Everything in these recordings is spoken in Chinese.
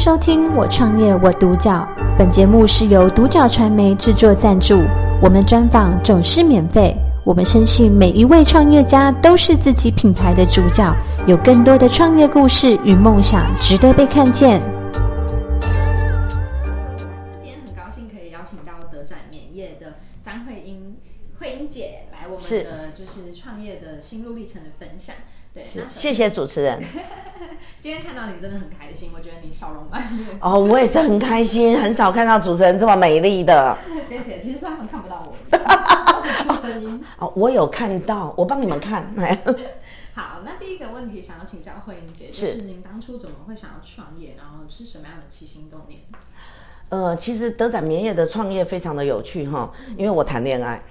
收听《我创业我独角》，本节目是由独角传媒制作赞助，我们专访总是免费。我们深信每一位创业家都是自己品牌的主角，有更多的创业故事与梦想值得被看见。今天很高兴可以邀请到德展棉业的张慧英慧英姐来我们的就是创业的心路历程的分享。对，谢谢主持人。今天看到你真的很开心，我觉得你笑容满面。哦，我也是很开心，很少看到主持人这么美丽的。谢谢，其实他们看不到我，我只出声音。哦，我有看到，我帮你们看。好，那第一个问题想要请教慧英姐，就是您当初怎么会想要创业，然后是什么样的起心动念？呃，其实德展棉业的创业非常的有趣哈，因为我谈恋爱。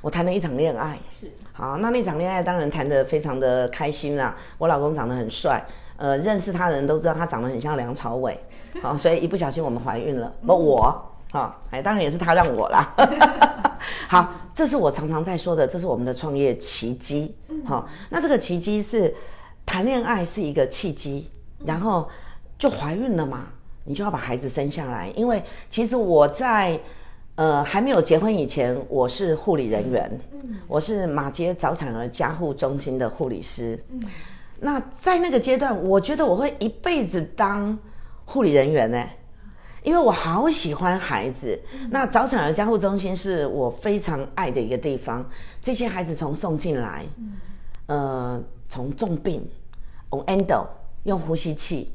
我谈了一场恋爱，是好，那那场恋爱当然谈得非常的开心啦。我老公长得很帅，呃，认识他的人都知道他长得很像梁朝伟，好，所以一不小心我们怀孕了。不，我，好，哎，当然也是他让我啦。好，这是我常常在说的，这是我们的创业奇迹。好，那这个奇迹是谈恋爱是一个契机，然后就怀孕了嘛，你就要把孩子生下来，因为其实我在。呃，还没有结婚以前，我是护理人员，嗯，我是马街早产儿加护中心的护理师。嗯，那在那个阶段，我觉得我会一辈子当护理人员呢，因为我好喜欢孩子。嗯，那早产儿加护中心是我非常爱的一个地方。这些孩子从送进来，嗯，呃，从重病，on endo 用呼吸器，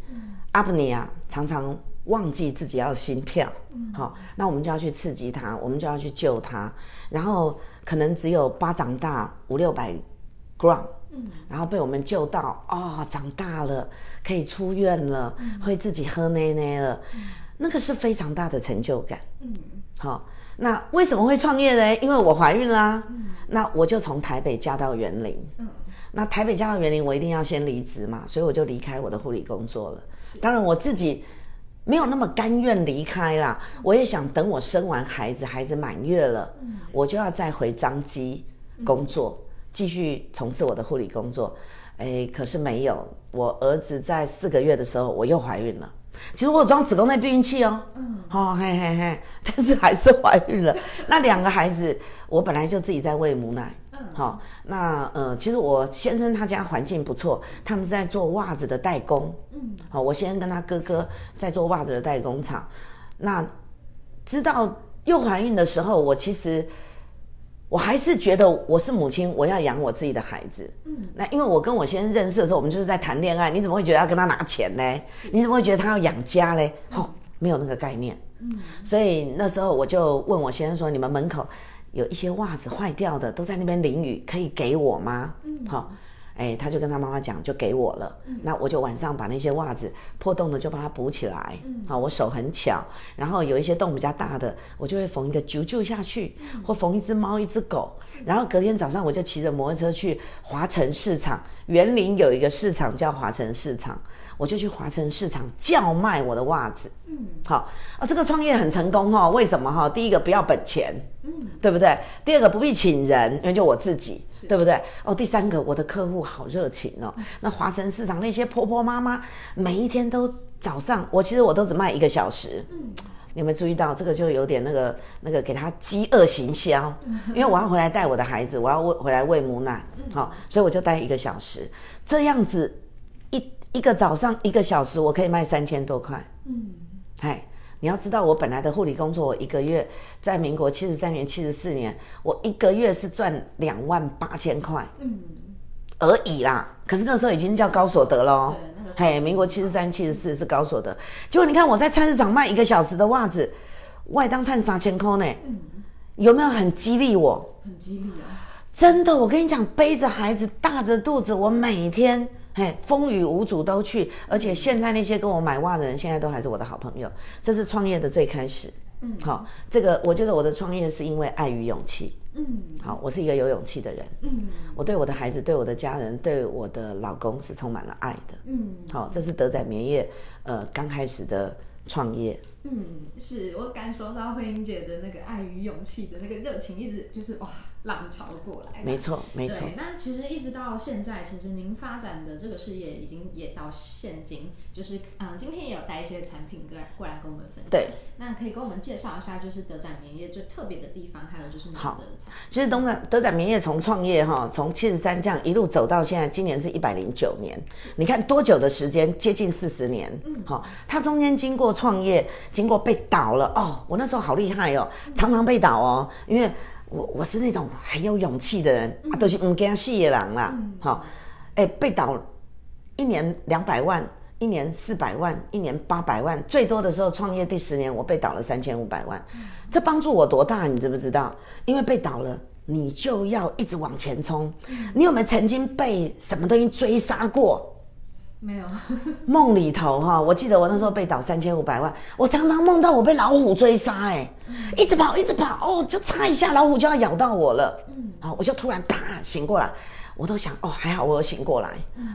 阿布尼亚常常。忘记自己要心跳，好、嗯，那我们就要去刺激他，我们就要去救他，然后可能只有巴掌大，五六百 gram，嗯，然后被我们救到，哦，长大了，可以出院了，嗯、会自己喝奶奶了，嗯、那个是非常大的成就感，嗯，好，那为什么会创业呢？因为我怀孕啦，嗯、那我就从台北嫁到园林，嗯，那台北嫁到园林，我一定要先离职嘛，所以我就离开我的护理工作了，是。当然我自己。没有那么甘愿离开啦，我也想等我生完孩子，孩子满月了，嗯、我就要再回彰基工作，嗯、继续从事我的护理工作。哎，可是没有，我儿子在四个月的时候我又怀孕了。其实我有装子宫内避孕器哦，嗯，好、哦，嘿嘿嘿，但是还是怀孕了。那两个孩子，我本来就自己在喂母奶。嗯好、哦，那呃，其实我先生他家环境不错，他们是在做袜子的代工。嗯，好，我先生跟他哥哥在做袜子的代工厂。那知道又怀孕的时候，我其实我还是觉得我是母亲，我要养我自己的孩子。嗯，那因为我跟我先生认识的时候，我们就是在谈恋爱，你怎么会觉得要跟他拿钱呢？你怎么会觉得他要养家呢？哦，没有那个概念。嗯，所以那时候我就问我先生说：“你们门口？”有一些袜子坏掉的，都在那边淋雨，可以给我吗？嗯，好，哎，他就跟他妈妈讲，就给我了。嗯，那我就晚上把那些袜子破洞的就把它补起来。嗯，好，我手很巧，然后有一些洞比较大的，我就会缝一个啾啾下去，嗯，或缝一只猫一只狗。然后隔天早上我就骑着摩托车去华城市场，园林有一个市场叫华城市场。我就去华城市场叫卖我的袜子，嗯，好啊，这个创业很成功哦，为什么哈？第一个不要本钱，嗯，对不对？第二个不必请人，因为就我自己，是。对不对？哦，第三个我的客户好热情哦，嗯、那华城市场那些婆婆妈妈，每一天都早上，我其实我都只卖一个小时，嗯，你有没有注意到这个就有点那个那个给他饥饿行销，因为我要回来带我的孩子，我要喂回来喂母奶，好，所以我就待一个小时，这样子。一个早上一个小时，我可以卖三千多块。嗯，哎，你要知道，我本来的护理工作，我一个月在民国七十三年、七十四年，我一个月是赚两万八千块。嗯，而已啦。可是那时候已经叫高所得了。对，那个嘿，民国七十三、七十四是高所得。结果你看我在菜市场卖一个小时的袜子，外当探三千块呢。嗯，有没有很激励我？很激励啊！真的，我跟你讲，背着孩子，大着肚子，我每天。嘿，风雨无阻都去，而且现在那些跟我买袜的人，现在都还是我的好朋友。这是创业的最开始。嗯，好，这个我觉得我的创业是因为爱与勇气。嗯，好，我是一个有勇气的人。嗯，我对我的孩子、对我的家人、对我的老公是充满了爱的。嗯，好，这是德仔棉业呃刚开始的创业。嗯，是我感受到慧英姐的那个爱与勇气的那个热情，一直就是哇。浪潮过来。没错，没错。那其实一直到现在，其实您发展的这个事业已经也到现今，就是嗯，今天也有带一些产品过来过来跟我们分享。对，那可以跟我们介绍一下，就是德展棉业最特别的地方，还有就是你的好。其实东德展棉业从创业哈，从七十三这样一路走到现在，今年是一百零九年。你看多久的时间？接近四十年。嗯，好，它中间经过创业，经过被倒了哦。我那时候好厉害哦，常常被倒哦，因为。我我是那种很有勇气的人，嗯、啊，都、就是唔惊死的人啦。好、嗯，哎、欸，被倒一年两百万，一年四百万，一年八百万，最多的时候创业第十年，我被倒了三千五百万。嗯、这帮助我多大？你知不知道？因为被倒了，你就要一直往前冲。嗯、你有没有曾经被什么东西追杀过？没有。梦里头哈，我记得我那时候被倒三千五百万，我常常梦到我被老虎追杀，哎，一直跑，一直跑，哦，就差一下老虎就要咬到我了，嗯，好，我就突然啪醒过来，我都想，哦，还好我有醒过来，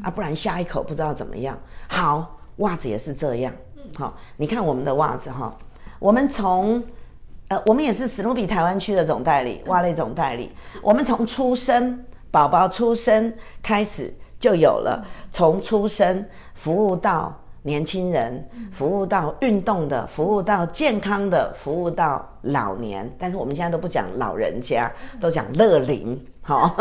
啊，不然下一口不知道怎么样。好，袜子也是这样，好，你看我们的袜子哈，我们从，呃，我们也是史努比台湾区的总代理，袜类总代理，我们从出生，宝宝出生开始。就有了，从出生服务到年轻人，服务到运动的，服务到健康的，服务到老年。但是我们现在都不讲老人家，都讲乐龄，哈，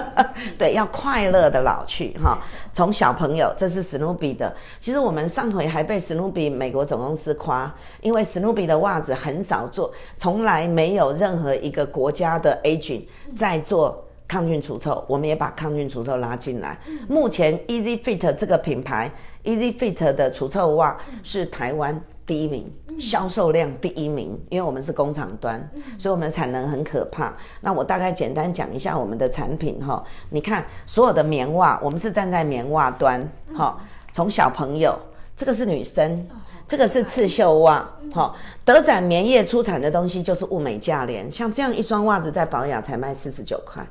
对，要快乐的老去，哈。从小朋友，这是史努比的。其实我们上回还被史努比美国总公司夸，因为史努比的袜子很少做，从来没有任何一个国家的 agent 在做。抗菌除臭，我们也把抗菌除臭拉进来。目前 Easy Fit 这个品牌，Easy Fit 的除臭袜是台湾第一名，销售量第一名，因为我们是工厂端，所以我们的产能很可怕。那我大概简单讲一下我们的产品哈。你看所有的棉袜，我们是站在棉袜端，哈、从小朋友，这个是女生，这个是刺绣袜，哈、德展棉业出产的东西就是物美价廉，像这样一双袜子在保养才卖四十九块。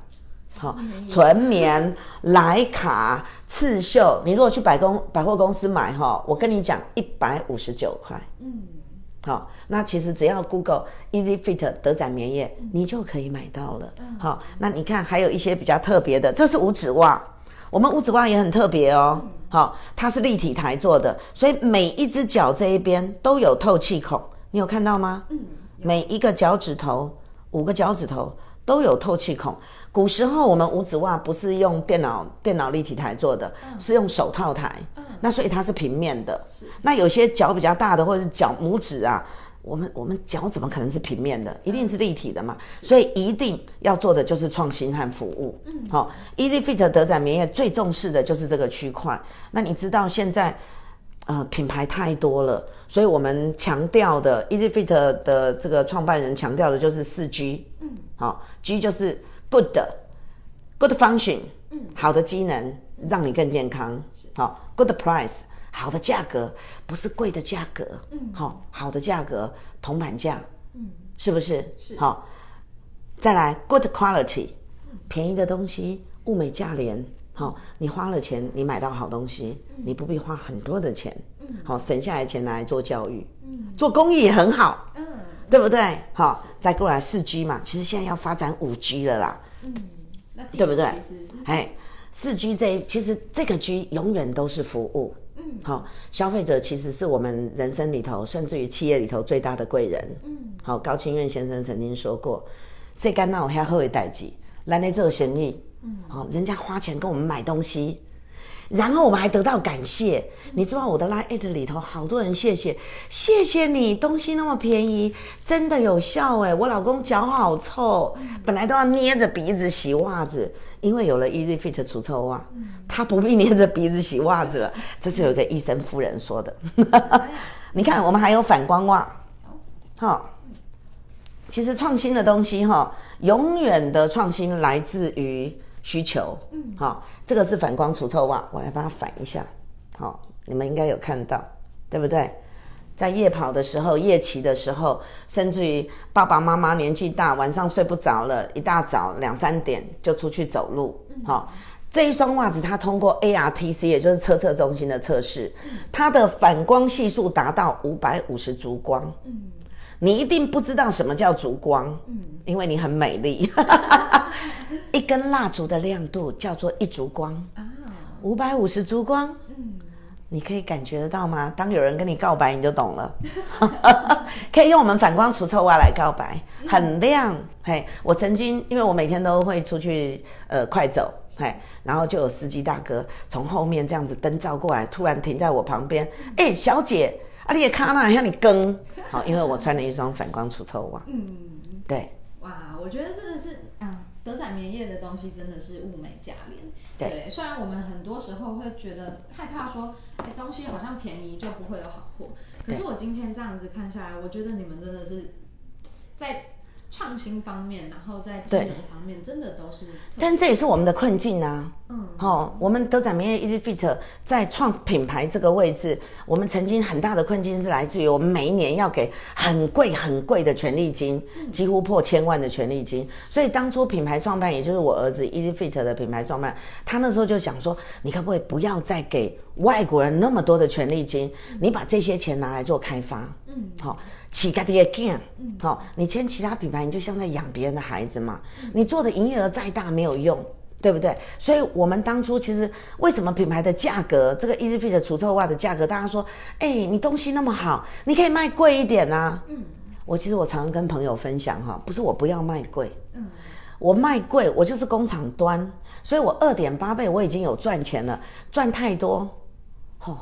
好，纯棉、莱卡、刺绣，你如果去百公百货公司买哈，我跟你讲，一百五十九块。嗯，好，那其实只要 Google Easy Fit 德展棉业，你就可以买到了。好，那你看还有一些比较特别的，这是五指袜，我们五指袜也很特别哦。好，它是立体台做的，所以每一只脚这一边都有透气孔，你有看到吗？嗯，每一个脚趾头，五个脚趾头都有透气孔。古时候我们五指袜不是用电脑电脑立体台做的，嗯、是用手套台，嗯、那所以它是平面的。是那有些脚比较大的或者是脚拇指啊，我们我们脚怎么可能是平面的？一定是立体的嘛。是所以一定要做的就是创新和服务。嗯，好，Easy Fit 德展棉业最重视的就是这个区块。那你知道现在呃品牌太多了，所以我们强调的 Easy Fit 的这个创办人强调的就是四 G。嗯，好，G 就是。Good，good function，好的机能让你更健康。好，good price，好的价格，不是贵的价格。嗯，好，好的价格，铜板价。嗯，是不是？是。好，再来，good quality，便宜的东西，物美价廉。好，你花了钱，你买到好东西，你不必花很多的钱。嗯，好，省下来钱拿来做教育。嗯，做公益也很好。嗯。对不对？好，再过来四 G 嘛，其实现在要发展五 G 了啦。嗯，对不对？哎，四 G 这其实这个 G 永远都是服务。嗯，好，消费者其实是我们人生里头，甚至于企业里头最大的贵人。嗯，好，高清苑先生曾经说过：“谁干那我还好的代志，来来做生意。”嗯，好，人家花钱跟我们买东西。然后我们还得到感谢，你知道我的 Line@ 里头好多人谢谢，谢谢你东西那么便宜，真的有效哎！我老公脚好臭，本来都要捏着鼻子洗袜子，因为有了 Easy Fit 除臭袜，他不必捏着鼻子洗袜子了。这是有一个医生夫人说的。你看，我们还有反光袜，好，其实创新的东西哈，永远的创新来自于需求，嗯，好。这个是反光除臭袜，我来帮它反一下，好，你们应该有看到，对不对？在夜跑的时候、夜骑的时候，甚至于爸爸妈妈年纪大，晚上睡不着了，一大早两三点就出去走路，好，这一双袜子它通过 ARTC，也就是测测中心的测试，它的反光系数达到五百五十烛光。你一定不知道什么叫烛光，因为你很美丽。一根蜡烛的亮度叫做一烛光啊，五百五十烛光。嗯，你可以感觉得到吗？当有人跟你告白，你就懂了。可以用我们反光除臭袜来告白，很亮。嘿，我曾经因为我每天都会出去呃快走，嘿，然后就有司机大哥从后面这样子灯照过来，突然停在我旁边。哎、欸，小姐，啊，你也看那像你跟好，因为我穿了一双反光除臭袜。嗯，对。哇，我觉得真的是啊，德展棉业的东西真的是物美价廉。对，对，虽然我们很多时候会觉得害怕说，哎，东西好像便宜就不会有好货。可是我今天这样子看下来，我觉得你们真的是在。创新方面，然后在技能方面，真的都是。但这也是我们的困境啊。嗯，好、哦，我们德展棉业 Easy-Fit 在创品牌这个位置，我们曾经很大的困境是来自于我们每一年要给很贵很贵的权利金，几乎破千万的权利金。所以当初品牌创办，也就是我儿子 Easy-Fit 的品牌创办，他那时候就想说，你可不可以不要再给外国人那么多的权利金，你把这些钱拿来做开发。嗯，好、哦。乞丐的干，好，你签其他品牌，你就像在养别人的孩子嘛。你做的营业额再大没有用，对不对？所以我们当初其实为什么品牌的价格，这个 Easy-Fit 的除臭袜的价格，大家说，哎、欸，你东西那么好，你可以卖贵一点啊。嗯，我其实我常常跟朋友分享哈，不是我不要卖贵，嗯，我卖贵，我就是工厂端，所以我二点八倍我已经有赚钱了，赚太多，吼，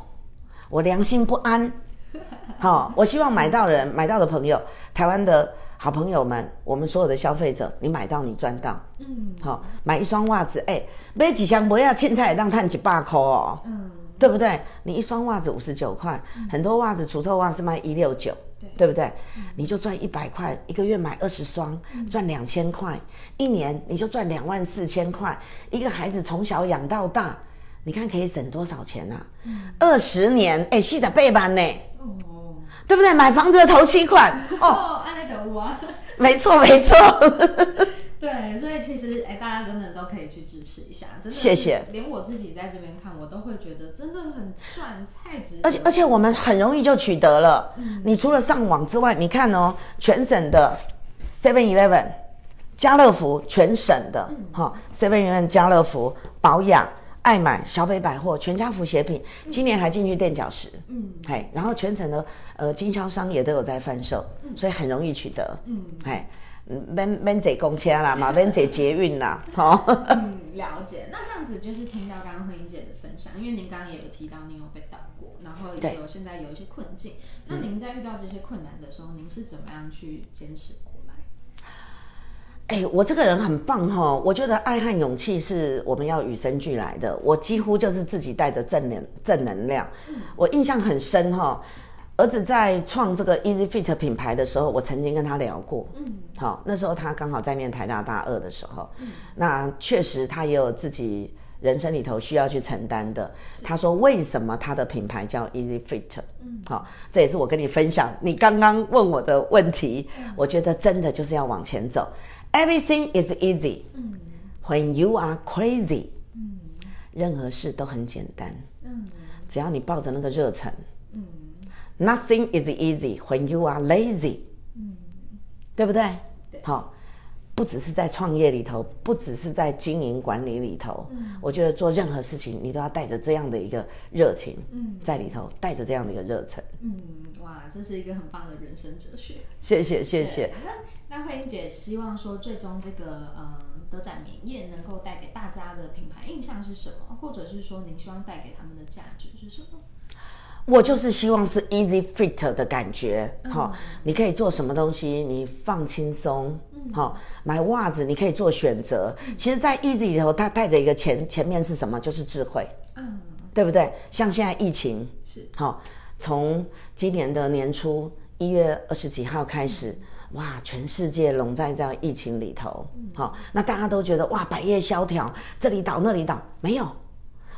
我良心不安。好，我希望买到人买到的朋友，台湾的好朋友们，我们所有的消费者，你买到你赚到。嗯，好，买一双袜子，哎、欸，买几箱不要青菜让赚几百块哦。嗯，对不对？你一双袜子五十九块，很多袜子除臭袜是卖一六九，对不对？嗯、你就赚一百块，一个月买二十双，赚两千块，一年你就赚两万四千块，一个孩子从小养到大，你看可以省多少钱啊？二十、嗯、年，哎、欸，细仔背班呢？哦，对不对？买房子的头期款哦，安内德屋啊，没错没错。对，所以其实哎，大家真的都可以去支持一下，真的。谢谢。连我自己在这边看，我都会觉得真的很赚，太值。而且而且我们很容易就取得了。嗯。你除了上网之外，你看哦，全省的 Seven Eleven、家乐福，全省的哈 Seven Eleven、家乐福、宝雅。爱买小北百货、全家福鞋品，今年还进去垫脚石，嗯，嘿，然后全程的呃经销商也都有在贩售，嗯、所以很容易取得，嗯，嘿，免免坐公车啦 嘛，免坐捷运啦，好，嗯，了解。那这样子就是听到刚刚慧英姐的分享，因为您刚刚也有提到您有被倒过，然后也有现在有一些困境，那您在遇到这些困难的时候，您是怎么样去坚持？哎、欸，我这个人很棒哈！我觉得爱和勇气是我们要与生俱来的。我几乎就是自己带着正能正能量。我印象很深哈，儿子在创这个 Easy-Fit 品牌的时候，我曾经跟他聊过。嗯，好，那时候他刚好在念台大大二的时候，嗯、那确实他也有自己人生里头需要去承担的。他说：“为什么他的品牌叫 Easy-Fit？” 嗯，好，这也是我跟你分享你刚刚问我的问题。嗯、我觉得真的就是要往前走。Everything is easy when you are crazy。任何事都很简单，只要你抱着那个热忱。Nothing is easy when you are lazy。对不对？好，不只是在创业里头，不只是在经营管理里头。我觉得做任何事情，你都要带着这样的一个热情，在里头带着这样的一个热忱。嗯，哇，这是一个很棒的人生哲学。谢谢，谢谢。那慧英姐希望说，最终这个嗯德展棉业能够带给大家的品牌印象是什么？或者是说，您希望带给他们的价值是什么？我就是希望是 Easy-Fit 的感觉，好、嗯，你可以做什么东西，你放轻松，好、嗯，买袜子你可以做选择。嗯、其实，在 Easy 里头，它带着一个前前面是什么？就是智慧，嗯，对不对？像现在疫情是好，从今年的年初一月二十几号开始。嗯哇！全世界笼在这样疫情里头，好、嗯，那大家都觉得哇，百业萧条，这里倒那里倒，没有，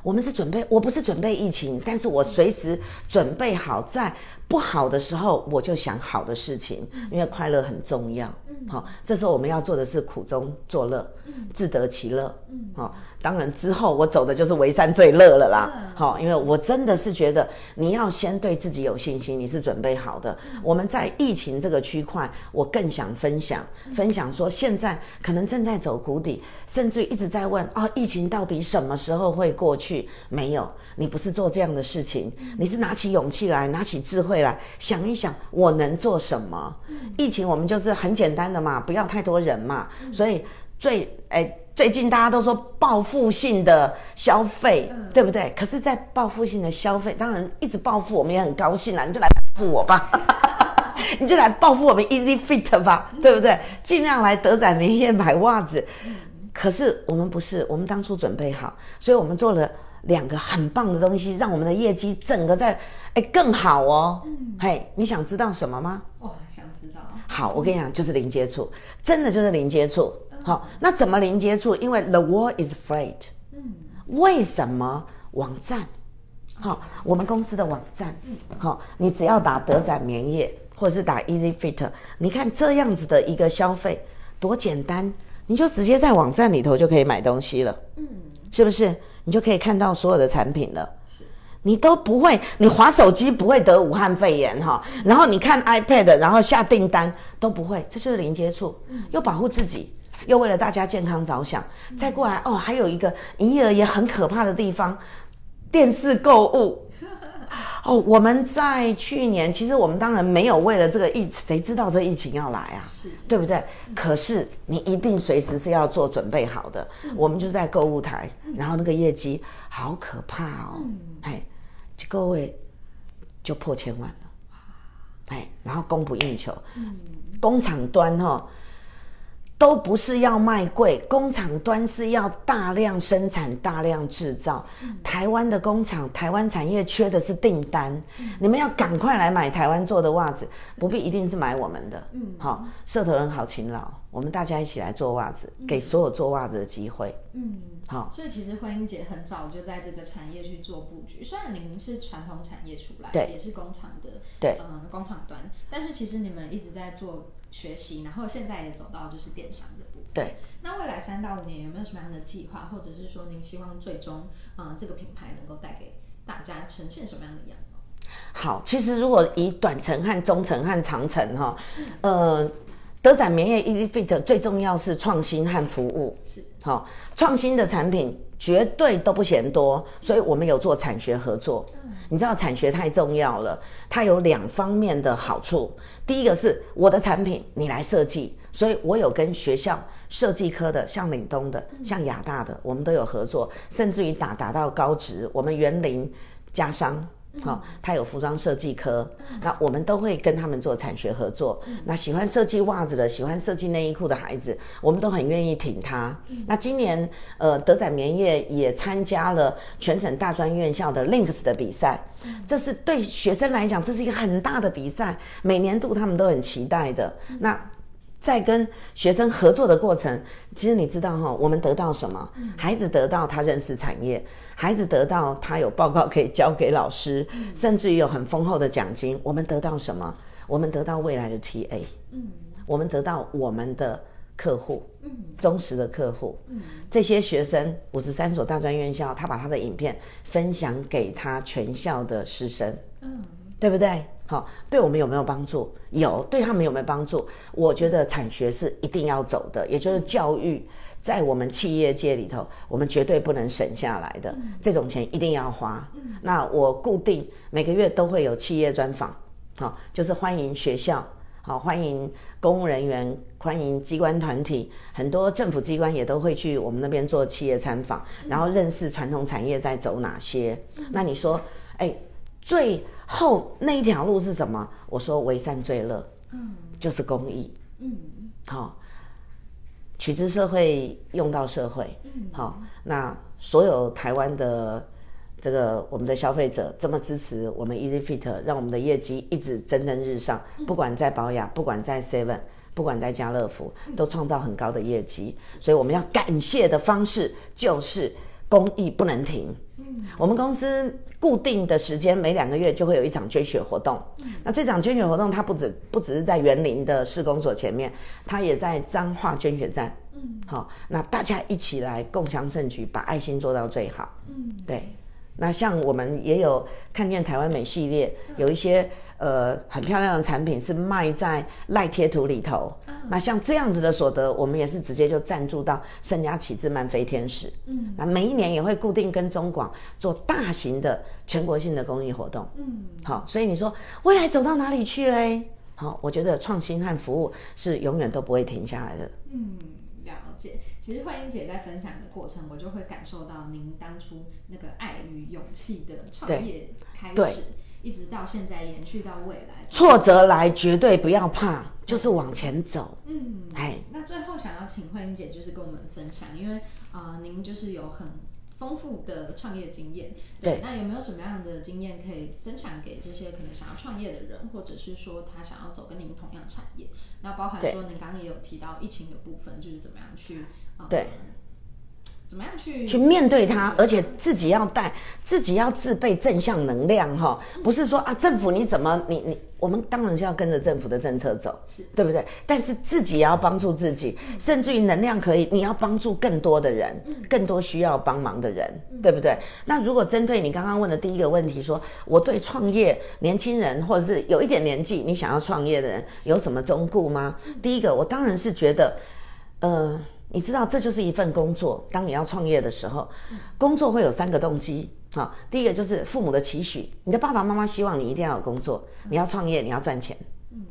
我们是准备，我不是准备疫情，但是我随时准备好在不好的时候，我就想好的事情，因为快乐很重要。好、哦，这时候我们要做的是苦中作乐，自得其乐。好、哦，当然之后我走的就是为山最乐了啦。好、哦，因为我真的是觉得你要先对自己有信心，你是准备好的。我们在疫情这个区块，我更想分享分享说，现在可能正在走谷底，甚至一直在问啊、哦，疫情到底什么时候会过去？没有，你不是做这样的事情，你是拿起勇气来，拿起智慧来想一想，我能做什么？疫情我们就是很简单的嘛，不要太多人嘛。所以最哎，最近大家都说报复性的消费，对不对？可是，在报复性的消费，当然一直报复我们也很高兴啦，你就来报复我吧，你就来报复我们 Easy Fit 吧，对不对？尽量来德展名业买袜子。可是我们不是，我们当初准备好，所以我们做了。两个很棒的东西，让我们的业绩整个在哎更好哦。嗯，嘿，你想知道什么吗？哇，想知道。好，我跟你讲，就是零接触，真的就是零接触。好，那怎么零接触？因为 the world is afraid。嗯，为什么网站？好，我们公司的网站。好，你只要打德展棉业，或者是打 Easy Fit，你看这样子的一个消费多简单，你就直接在网站里头就可以买东西了。嗯，是不是？你就可以看到所有的产品了，是，你都不会，你划手机不会得武汉肺炎哈，然后你看 iPad，然后下订单都不会，这就是零接触，又保护自己，又为了大家健康着想，再过来哦，还有一个营业额也很可怕的地方，电视购物。哦，我们在去年，其实我们当然没有为了这个疫情，谁知道这疫情要来啊？是，对不对？可是你一定随时是要做准备好的。嗯、我们就在购物台，然后那个业绩好可怕哦，嗯、哎，各位就破千万了，哎，然后供不应求，嗯、工厂端哈、哦。都不是要卖贵，工厂端是要大量生产、大量制造。嗯、台湾的工厂、台湾产业缺的是订单，嗯、你们要赶快来买台湾做的袜子，不必一定是买我们的。嗯，好，社头人好勤劳，我们大家一起来做袜子，嗯、给所有做袜子的机会。嗯，好。所以其实惠英姐很早就在这个产业去做布局，虽然您是传统产业出来，对，也是工厂的，对，嗯，工厂端，但是其实你们一直在做。学习，然后现在也走到就是电商的部分。对，那未来三到五年有没有什么样的计划，或者是说您希望最终，嗯、呃，这个品牌能够带给大家呈现什么样的样貌？好，其实如果以短程和中程和长程哈，呃，德展棉业 Easy Fit 最重要是创新和服务。是，好，创新的产品绝对都不嫌多，所以我们有做产学合作。嗯、你知道产学太重要了，它有两方面的好处。第一个是我的产品你来设计，所以我有跟学校设计科的，像岭东的、像亚大的，我们都有合作，甚至于打打到高职，我们园林家商，好、哦，他有服装设计科，那我们都会跟他们做产学合作。那喜欢设计袜子的，喜欢设计内衣裤的孩子，我们都很愿意挺他。那今年呃，德仔棉业也参加了全省大专院校的 Links 的比赛。这是对学生来讲，这是一个很大的比赛，每年度他们都很期待的。那在跟学生合作的过程，其实你知道哈，我们得到什么？孩子得到他认识产业，孩子得到他有报告可以交给老师，甚至于有很丰厚的奖金。我们得到什么？我们得到未来的 TA，嗯，我们得到我们的。客户，嗯，忠实的客户，嗯，这些学生五十三所大专院校，他把他的影片分享给他全校的师生，嗯，对不对？好，对我们有没有帮助？有，对他们有没有帮助？我觉得产学是一定要走的，也就是教育在我们企业界里头，我们绝对不能省下来的，嗯，这种钱一定要花。嗯，那我固定每个月都会有企业专访，好，就是欢迎学校。好，欢迎公务人员，欢迎机关团体，很多政府机关也都会去我们那边做企业参访，然后认识传统产业在走哪些。那你说，哎，最后那一条路是什么？我说为善最乐，嗯，就是公益，嗯，好，取之社会，用到社会，嗯，好，那所有台湾的。这个我们的消费者这么支持我们 Easy Fit，让我们的业绩一直蒸蒸日上。不管在保雅，不管在 Seven，不管在家乐福，都创造很高的业绩。所以我们要感谢的方式就是公益不能停。嗯，我们公司固定的时间每两个月就会有一场捐血活动。嗯，那这场捐血活动它不止不只是在园林的市公所前面，它也在彰化捐血站。嗯，好，那大家一起来共享盛举，把爱心做到最好。嗯，对。那像我们也有看见台湾美系列，有一些。呃，很漂亮的产品是卖在赖贴图里头。嗯、那像这样子的所得，我们也是直接就赞助到圣家启智漫飞天使。嗯，那每一年也会固定跟中广做大型的全国性的公益活动。嗯，好，所以你说未来走到哪里去嘞？好，我觉得创新和服务是永远都不会停下来的。嗯，了解。其实慧英姐在分享的过程，我就会感受到您当初那个爱与勇气的创业开始。一直到现在延续到未来，挫折来绝对不要怕，就是往前走。嗯，哎，那最后想要请慧英姐就是跟我们分享，因为啊、呃，您就是有很丰富的创业经验，对，对，那有没有什么样的经验可以分享给这些可能想要创业的人，或者是说他想要走跟您同样产业？那包含说您刚刚也有提到疫情的部分，就是怎么样去、呃、对。怎么样去去面对它，而且自己要带，自己要自备正向能量哈，不是说啊政府你怎么你你，我们当然是要跟着政府的政策走，是对不对？但是自己也要帮助自己，甚至于能量可以，你要帮助更多的人，更多需要帮忙的人，对不对？那如果针对你刚刚问的第一个问题说，说我对创业年轻人或者是有一点年纪你想要创业的人有什么忠告吗？第一个，我当然是觉得，呃。你知道，这就是一份工作。当你要创业的时候，工作会有三个动机啊。第一个就是父母的期许，你的爸爸妈妈希望你一定要有工作，你要创业，你要赚钱，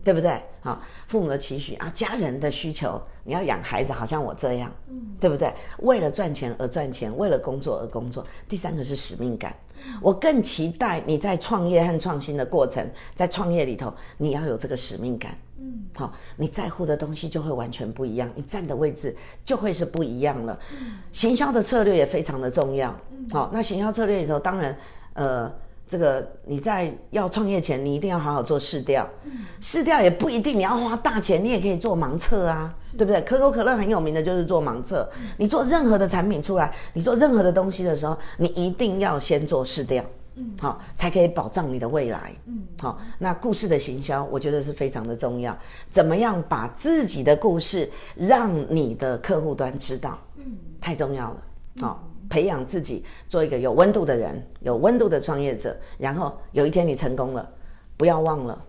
对不对？好，父母的期许啊，家人的需求，你要养孩子，好像我这样，对不对？为了赚钱而赚钱，为了工作而工作。第三个是使命感，我更期待你在创业和创新的过程，在创业里头，你要有这个使命感。嗯，好，你在乎的东西就会完全不一样，你站的位置就会是不一样了。嗯，行销的策略也非常的重要。嗯，好，那行销策略的时候，当然，呃，这个你在要创业前，你一定要好好做试调。嗯，市调也不一定你要花大钱，你也可以做盲测啊，对不对？可口可乐很有名的就是做盲测。你做任何的产品出来，你做任何的东西的时候，你一定要先做试调。嗯，好，才可以保障你的未来。嗯，好，那故事的行销，我觉得是非常的重要。怎么样把自己的故事让你的客户端知道？嗯，太重要了。好，培养自己做一个有温度的人，有温度的创业者。然后有一天你成功了，不要忘了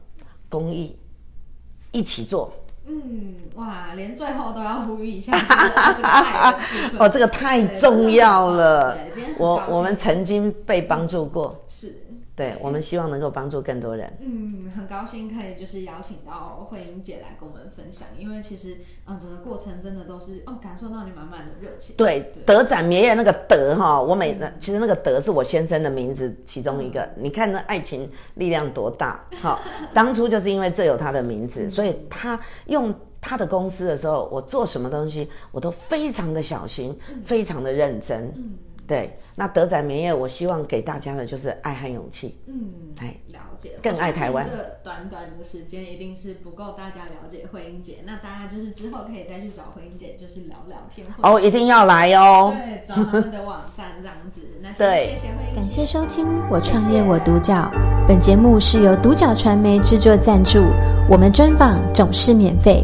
公益，一起做。嗯，哇，连最后都要呼吁一下 这个爱哦，这个太重要了。我我们曾经被帮助过，是。对，我们希望能够帮助更多人。嗯，很高兴可以就是邀请到慧英姐来跟我们分享，因为其实嗯，整个过程真的都是哦，感受到你满满的热情。对，德展绵延那个德哈，我每其实那个德是我先生的名字其中一个。嗯、你看那爱情力量多大？好，当初就是因为这有他的名字，所以他用他的公司的时候，我做什么东西我都非常的小心，非常的认真。嗯。对，那德展绵延，我希望给大家的就是爱和勇气。嗯，哎，了解，更爱台湾。这短短的时间一定是不够大家了解慧英姐，那大家就是之后可以再去找慧英姐，就是聊聊天。哦，一定要来哦。对，找他们的网站这样子。那对，谢谢慧英。感谢收听《我创业我独角》，本节目是由独角传媒制作赞助，我们专访总是免费。